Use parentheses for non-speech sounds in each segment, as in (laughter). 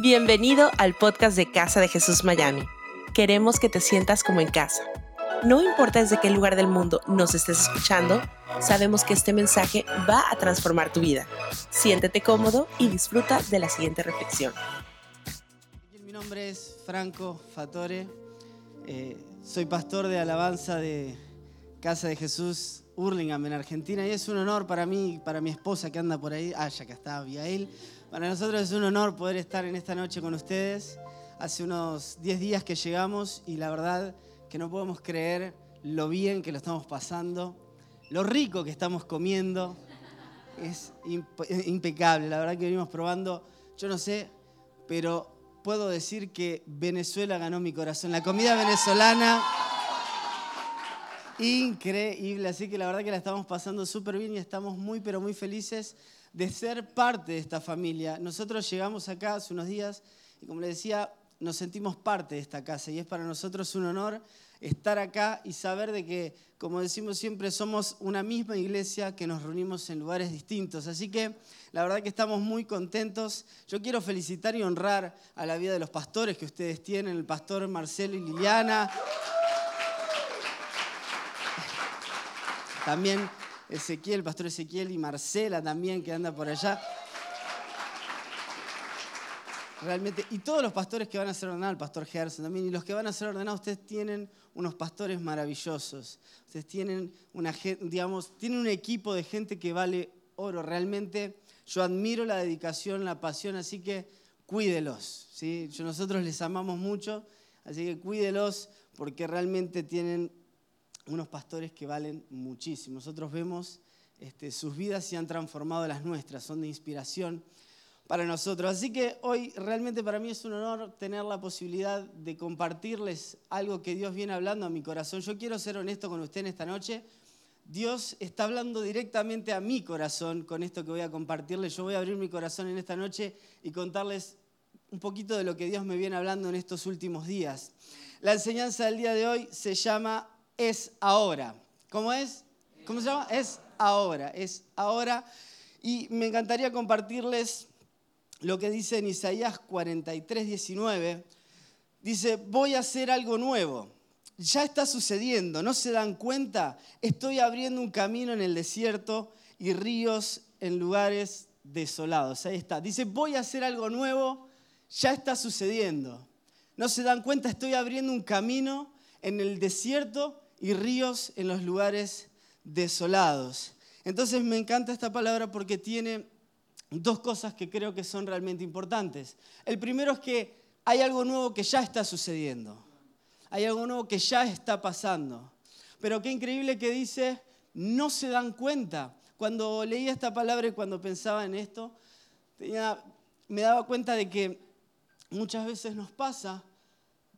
Bienvenido al podcast de Casa de Jesús Miami. Queremos que te sientas como en casa. No importa desde qué lugar del mundo nos estés escuchando, sabemos que este mensaje va a transformar tu vida. Siéntete cómodo y disfruta de la siguiente reflexión. Mi nombre es Franco Fatore, eh, soy pastor de alabanza de Casa de Jesús Hurlingham en Argentina y es un honor para mí, para mi esposa que anda por ahí, ah, ya que está, Abigail, para nosotros es un honor poder estar en esta noche con ustedes. Hace unos 10 días que llegamos y la verdad que no podemos creer lo bien que lo estamos pasando, lo rico que estamos comiendo. Es impecable, la verdad que venimos probando, yo no sé, pero puedo decir que Venezuela ganó mi corazón. La comida venezolana, increíble, así que la verdad que la estamos pasando súper bien y estamos muy, pero muy felices de ser parte de esta familia. Nosotros llegamos acá hace unos días y como les decía, nos sentimos parte de esta casa y es para nosotros un honor estar acá y saber de que, como decimos siempre, somos una misma iglesia que nos reunimos en lugares distintos. Así que la verdad que estamos muy contentos. Yo quiero felicitar y honrar a la vida de los pastores que ustedes tienen, el pastor Marcelo y Liliana. También Ezequiel, el pastor Ezequiel y Marcela también que anda por allá realmente, y todos los pastores que van a ser ordenados, el pastor Gerson también, y los que van a ser ordenados, ustedes tienen unos pastores maravillosos. Ustedes tienen, una, digamos, tienen un equipo de gente que vale oro. Realmente yo admiro la dedicación, la pasión, así que cuídelos. ¿sí? nosotros les amamos mucho, así que cuídelos porque realmente tienen unos pastores que valen muchísimo. Nosotros vemos este, sus vidas y han transformado las nuestras, son de inspiración para nosotros. Así que hoy realmente para mí es un honor tener la posibilidad de compartirles algo que Dios viene hablando a mi corazón. Yo quiero ser honesto con usted en esta noche. Dios está hablando directamente a mi corazón con esto que voy a compartirles. Yo voy a abrir mi corazón en esta noche y contarles un poquito de lo que Dios me viene hablando en estos últimos días. La enseñanza del día de hoy se llama Es ahora. ¿Cómo es? ¿Cómo se llama? Es ahora, es ahora. Y me encantaría compartirles lo que dice en Isaías 43, 19. Dice, voy a hacer algo nuevo. Ya está sucediendo, ¿no se dan cuenta? Estoy abriendo un camino en el desierto y ríos en lugares desolados. Ahí está. Dice, voy a hacer algo nuevo, ya está sucediendo. ¿No se dan cuenta? Estoy abriendo un camino en el desierto y ríos en los lugares desolados. Entonces me encanta esta palabra porque tiene dos cosas que creo que son realmente importantes. El primero es que hay algo nuevo que ya está sucediendo. Hay algo nuevo que ya está pasando. Pero qué increíble que dice, no se dan cuenta. Cuando leía esta palabra y cuando pensaba en esto, me daba cuenta de que muchas veces nos pasa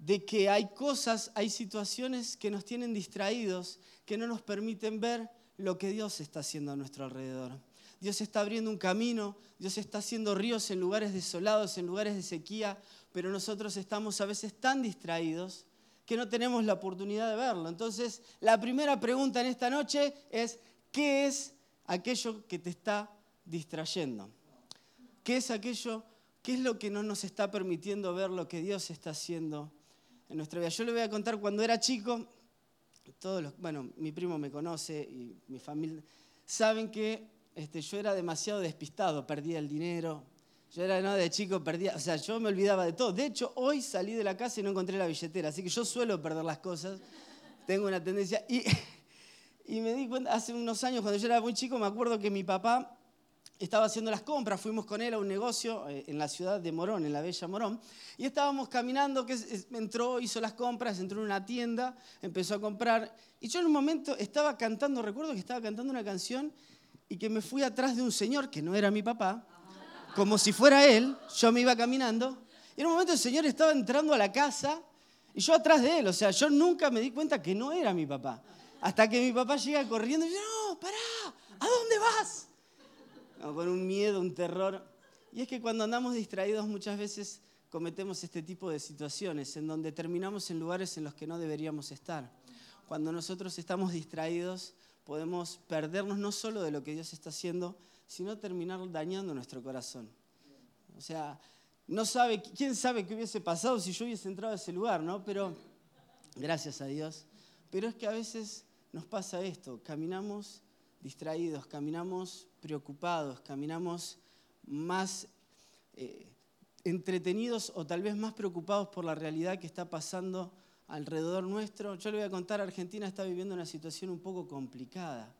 de que hay cosas, hay situaciones que nos tienen distraídos, que no nos permiten ver lo que Dios está haciendo a nuestro alrededor. Dios está abriendo un camino, Dios está haciendo ríos en lugares desolados, en lugares de sequía, pero nosotros estamos a veces tan distraídos que no tenemos la oportunidad de verlo. Entonces, la primera pregunta en esta noche es, ¿qué es aquello que te está distrayendo? ¿Qué es aquello, qué es lo que no nos está permitiendo ver lo que Dios está haciendo en nuestra vida? Yo le voy a contar cuando era chico, todos los, bueno, mi primo me conoce y mi familia, saben que este, yo era demasiado despistado, perdía el dinero. Yo era ¿no? de chico, perdía, o sea, yo me olvidaba de todo. De hecho, hoy salí de la casa y no encontré la billetera, así que yo suelo perder las cosas. Tengo una tendencia. Y, (laughs) y me di cuenta, hace unos años, cuando yo era muy chico, me acuerdo que mi papá estaba haciendo las compras, fuimos con él a un negocio eh, en la ciudad de Morón, en la bella Morón, y estábamos caminando, que entró, hizo las compras, entró en una tienda, empezó a comprar, y yo en un momento estaba cantando, recuerdo que estaba cantando una canción y que me fui atrás de un señor que no era mi papá, como si fuera él, yo me iba caminando, y en un momento el señor estaba entrando a la casa y yo atrás de él, o sea, yo nunca me di cuenta que no era mi papá, hasta que mi papá llega corriendo y dice, no, pará, ¿a dónde vas? Con un miedo, un terror. Y es que cuando andamos distraídos muchas veces cometemos este tipo de situaciones en donde terminamos en lugares en los que no deberíamos estar. Cuando nosotros estamos distraídos, podemos perdernos no solo de lo que Dios está haciendo, sino terminar dañando nuestro corazón. O sea, no sabe, quién sabe qué hubiese pasado si yo hubiese entrado a ese lugar, ¿no? Pero, gracias a Dios. Pero es que a veces nos pasa esto, caminamos distraídos, caminamos preocupados, caminamos más eh, entretenidos o tal vez más preocupados por la realidad que está pasando alrededor nuestro. Yo le voy a contar, Argentina está viviendo una situación un poco complicada.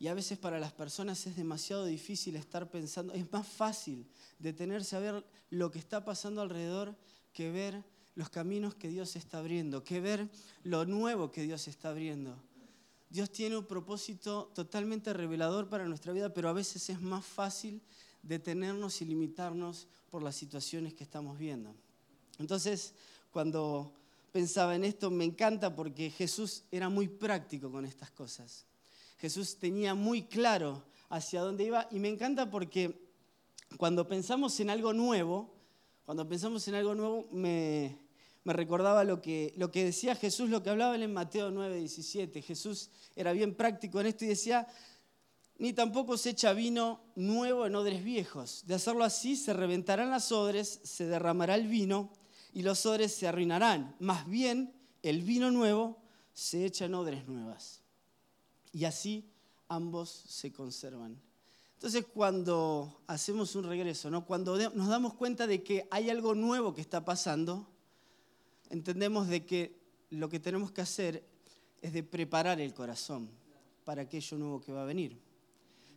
Y a veces para las personas es demasiado difícil estar pensando, es más fácil detenerse a ver lo que está pasando alrededor que ver los caminos que Dios está abriendo, que ver lo nuevo que Dios está abriendo. Dios tiene un propósito totalmente revelador para nuestra vida, pero a veces es más fácil detenernos y limitarnos por las situaciones que estamos viendo. Entonces, cuando pensaba en esto, me encanta porque Jesús era muy práctico con estas cosas. Jesús tenía muy claro hacia dónde iba y me encanta porque cuando pensamos en algo nuevo, cuando pensamos en algo nuevo, me, recordaba lo que, lo que decía Jesús, lo que hablaba en Mateo 9, 17. Jesús era bien práctico en esto y decía, ni tampoco se echa vino nuevo en odres viejos. De hacerlo así, se reventarán las odres, se derramará el vino y los odres se arruinarán. Más bien, el vino nuevo se echa en odres nuevas. Y así ambos se conservan. Entonces, cuando hacemos un regreso, ¿no? cuando nos damos cuenta de que hay algo nuevo que está pasando, entendemos de que lo que tenemos que hacer es de preparar el corazón para aquello nuevo que va a venir.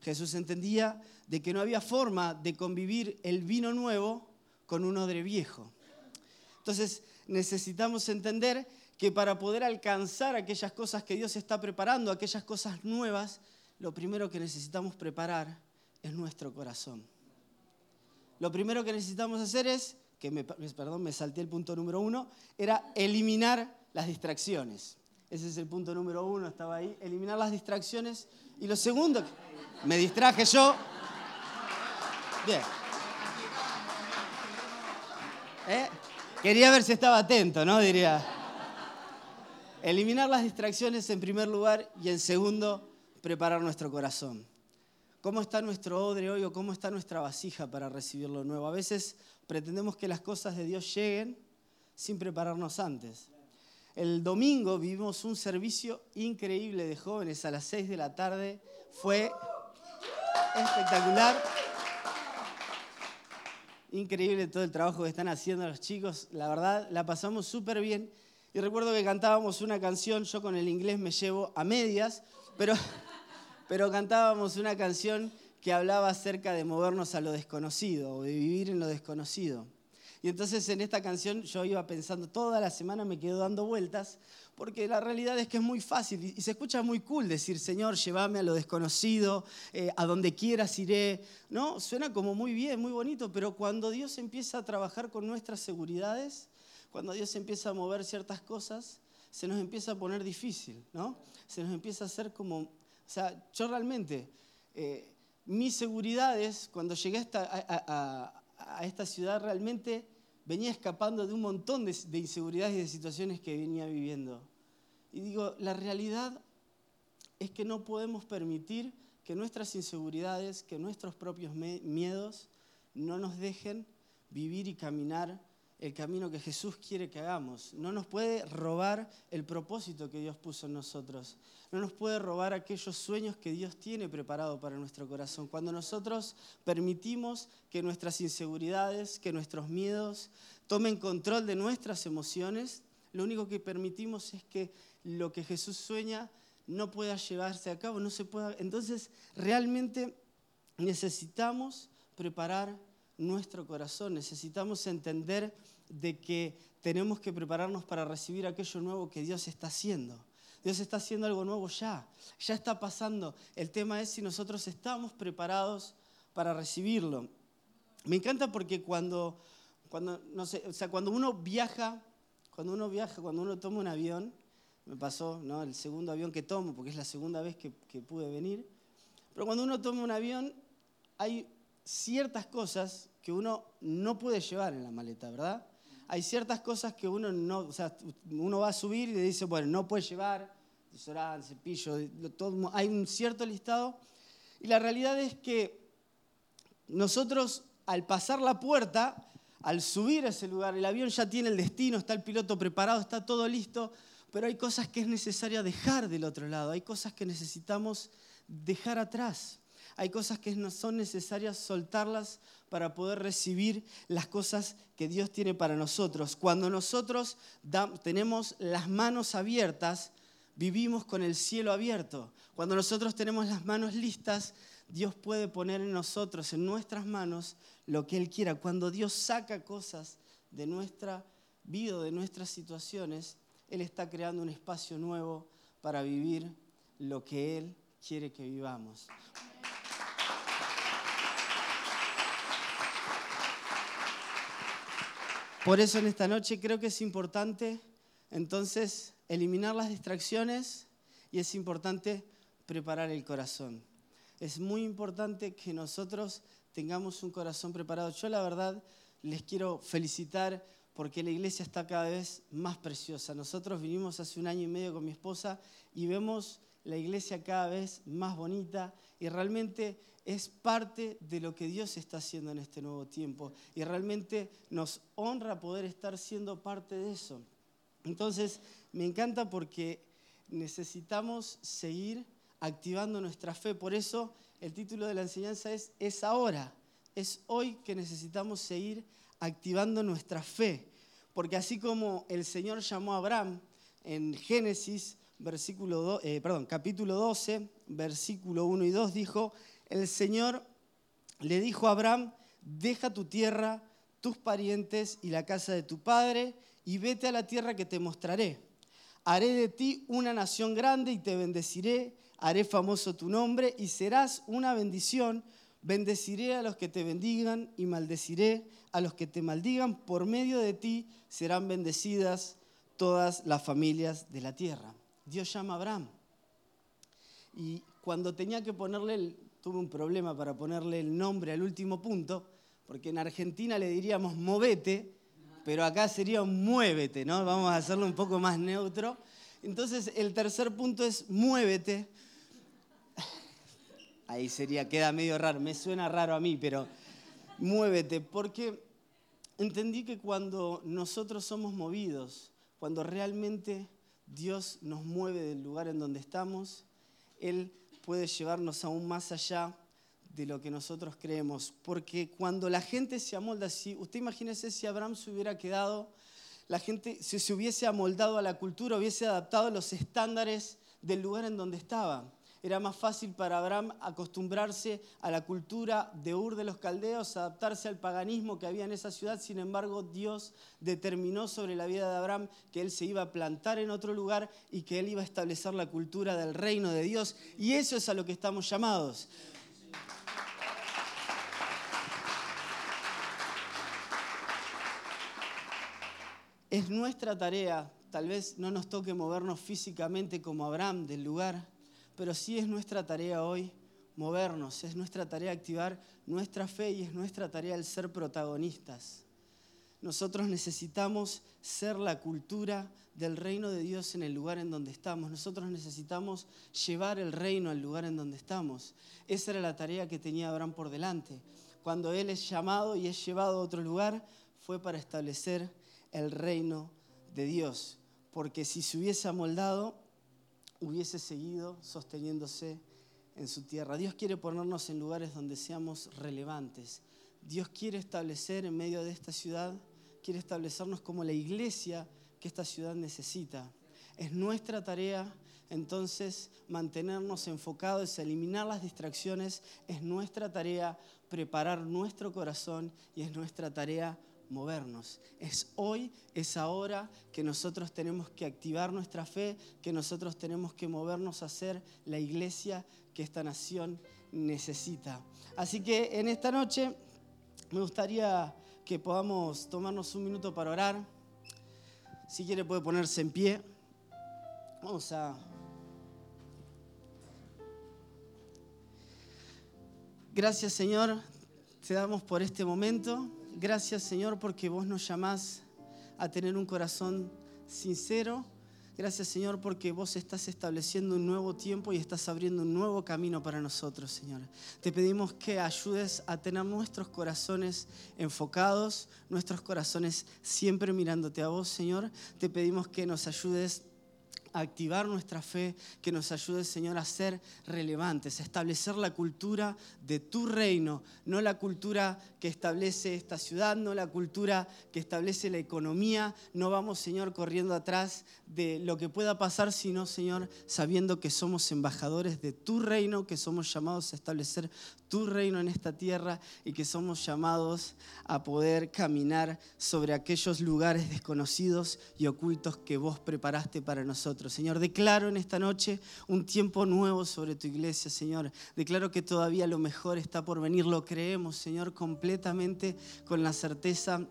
Jesús entendía de que no había forma de convivir el vino nuevo con un odre viejo. Entonces necesitamos entender que para poder alcanzar aquellas cosas que Dios está preparando, aquellas cosas nuevas, lo primero que necesitamos preparar es nuestro corazón. Lo primero que necesitamos hacer es, que me, perdón, me salté el punto número uno, era eliminar las distracciones. Ese es el punto número uno, estaba ahí, eliminar las distracciones. Y lo segundo, me distraje yo. Bien. ¿Eh? Quería ver si estaba atento, ¿no? Diría. Eliminar las distracciones en primer lugar y en segundo, preparar nuestro corazón. ¿Cómo está nuestro odre hoy o cómo está nuestra vasija para recibir lo nuevo? A veces pretendemos que las cosas de Dios lleguen sin prepararnos antes. El domingo vivimos un servicio increíble de jóvenes a las 6 de la tarde. Fue espectacular. Increíble todo el trabajo que están haciendo los chicos. La verdad, la pasamos súper bien. Y recuerdo que cantábamos una canción, yo con el inglés me llevo a medias, pero, (laughs) pero cantábamos una canción que hablaba acerca de movernos a lo desconocido o de vivir en lo desconocido. Y entonces en esta canción yo iba pensando, toda la semana me quedo dando vueltas, porque la realidad es que es muy fácil y se escucha muy cool decir, Señor, llévame a lo desconocido, eh, a donde quieras iré. ¿No? Suena como muy bien, muy bonito, pero cuando Dios empieza a trabajar con nuestras seguridades, cuando Dios empieza a mover ciertas cosas, se nos empieza a poner difícil, ¿no? Se nos empieza a hacer como, sea, yo realmente, eh, mis seguridades, cuando llegué a esta, a esta ciudad, realmente venía escapando de un montón de, inseguridades y de situaciones que venía viviendo. Y digo, la realidad es que no podemos permitir que nuestras inseguridades, que nuestros propios miedos no nos dejen vivir y caminar el camino que Jesús quiere que hagamos. No nos puede robar el propósito que Dios puso en nosotros. No nos puede robar aquellos sueños que Dios tiene preparado para nuestro corazón. Cuando nosotros permitimos que nuestras inseguridades, que nuestros miedos tomen control de nuestras emociones, lo único que permitimos es que lo que Jesús sueña no pueda llevarse a cabo, no se pueda. Entonces, realmente necesitamos preparar nuestro corazón, necesitamos entender de que tenemos que prepararnos para recibir aquello nuevo que Dios está haciendo. Dios está haciendo algo nuevo ya, ya está pasando. El tema es si nosotros estamos preparados para recibirlo. Me encanta porque cuando, cuando, no sé, o sea, cuando uno viaja, cuando uno viaja, cuando uno toma un avión, me pasó ¿no? el segundo avión que tomo, porque es la segunda vez que, que pude venir, pero cuando uno toma un avión hay ciertas cosas que uno no puede llevar en la maleta, ¿verdad? Hay ciertas cosas que uno no, o sea, uno va a subir y le dice, bueno, no puede llevar desodorante, cepillo, todo, hay un cierto listado. Y la realidad es que nosotros, al pasar la puerta, al subir a ese lugar, el avión ya tiene el destino, está el piloto preparado, está todo listo, pero hay cosas que es necesario dejar del otro lado, hay cosas que necesitamos dejar atrás, hay cosas que no son necesarias soltarlas para poder recibir las cosas que Dios tiene para nosotros. Cuando nosotros tenemos las manos abiertas, vivimos con el cielo abierto. Cuando nosotros tenemos las manos listas, Dios puede poner en nosotros, en nuestras manos, lo que Él quiera. Cuando Dios saca cosas de nuestra vida, de nuestras situaciones, Él está creando un espacio nuevo para vivir lo que Él quiere que vivamos. Por eso en esta noche creo que es importante entonces eliminar las distracciones y es importante preparar el corazón. Es muy importante que nosotros tengamos un corazón preparado. Yo la verdad les quiero felicitar porque la iglesia está cada vez más preciosa. Nosotros vinimos hace un año y medio con mi esposa y vemos la iglesia cada vez más bonita y realmente es parte de lo que Dios está haciendo en este nuevo tiempo y realmente nos honra poder estar siendo parte de eso. Entonces, me encanta porque necesitamos seguir activando nuestra fe, por eso el título de la enseñanza es Es ahora, es hoy que necesitamos seguir activando nuestra fe, porque así como el Señor llamó a Abraham en Génesis versículo eh, capítulo 12, versículo 1 y 2, dijo, el Señor le dijo a Abraham, deja tu tierra, tus parientes y la casa de tu padre, y vete a la tierra que te mostraré. Haré de ti una nación grande y te bendeciré, haré famoso tu nombre y serás una bendición. Bendeciré a los que te bendigan y maldeciré a los que te maldigan. Por medio de ti serán bendecidas todas las familias de la tierra. Dios llama a Abraham. Y cuando tenía que ponerle, tuve un problema para ponerle el nombre al último punto, porque en Argentina le diríamos movete, pero acá sería muévete, ¿no? Vamos a hacerlo un poco más neutro. Entonces, el tercer punto es muévete. (laughs) Ahí sería, queda medio raro, me suena raro a mí, pero muévete, porque entendí que cuando nosotros somos movidos, cuando realmente Dios nos mueve del lugar en donde estamos, Él puede llevarnos aún más allá de lo que nosotros creemos. Porque cuando la gente se amolda así, usted imagínese si Abraham se hubiera quedado, la gente si se hubiese amoldado a la cultura, hubiese adaptado los estándares del lugar en donde estaba. Era más fácil para Abraham acostumbrarse a la cultura de Ur de los Caldeos, adaptarse al paganismo que había en esa ciudad. Sin embargo, Dios determinó sobre la vida de Abraham que él se iba a plantar en otro lugar y que él iba a establecer la cultura del reino de Dios. Y eso es a lo que estamos llamados. Es nuestra tarea, tal vez no nos toque movernos físicamente como Abraham del lugar, pero sí es nuestra tarea hoy movernos, es nuestra tarea activar nuestra fe y es nuestra tarea el ser protagonistas. Nosotros necesitamos ser la cultura del reino de Dios en el lugar en donde estamos. Nosotros necesitamos llevar el reino al lugar en donde estamos. Esa era la tarea que tenía Abraham por delante. Cuando él es llamado y es llevado a otro lugar, fue para establecer el reino de Dios. Porque si se hubiese amoldado, hubiese seguido sosteniéndose en su tierra. Dios quiere ponernos en lugares donde seamos relevantes. Dios quiere establecer en medio de esta ciudad, quiere establecernos como la iglesia que esta ciudad necesita. Es nuestra tarea entonces mantenernos enfocados, eliminar las distracciones, es nuestra tarea preparar nuestro corazón y es nuestra tarea movernos. Es hoy, es ahora que nosotros tenemos que activar nuestra fe, que nosotros tenemos que movernos a ser la iglesia que esta nación necesita. Así que en esta noche me gustaría que podamos tomarnos un minuto para orar. Si quiere puede ponerse en pie. Vamos a... Gracias Señor, te damos por este momento. Gracias Señor porque vos nos llamás a tener un corazón sincero, Gracias Señor porque vos estás estableciendo un nuevo tiempo y estás abriendo un nuevo camino para nosotros, Señor. Te pedimos que ayudes a tener nuestros corazones enfocados, nuestros corazones siempre mirándote a vos, Señor. Te pedimos que nos ayudes activar nuestra fe, que nos ayude, Señor, a ser relevantes, a establecer la cultura de tu reino, no la cultura que establece esta ciudad, no la cultura que establece la economía. No vamos, Señor, corriendo atrás de lo que pueda pasar, sino, Señor, sabiendo que somos embajadores de tu reino, que somos llamados a establecer tu reino en esta tierra y que somos llamados a poder caminar sobre aquellos lugares desconocidos y ocultos que vos preparaste para nosotros. Señor, declaro en esta noche un tiempo nuevo sobre tu iglesia, Señor. Declaro que todavía lo mejor está por venir. Lo creemos, Señor, completamente con la certeza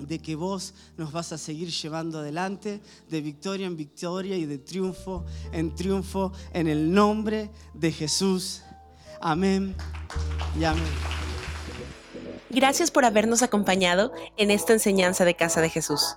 de que vos nos vas a seguir llevando adelante de victoria en victoria y de triunfo en triunfo en el nombre de Jesús. Amén y amén. Gracias por habernos acompañado en esta enseñanza de Casa de Jesús.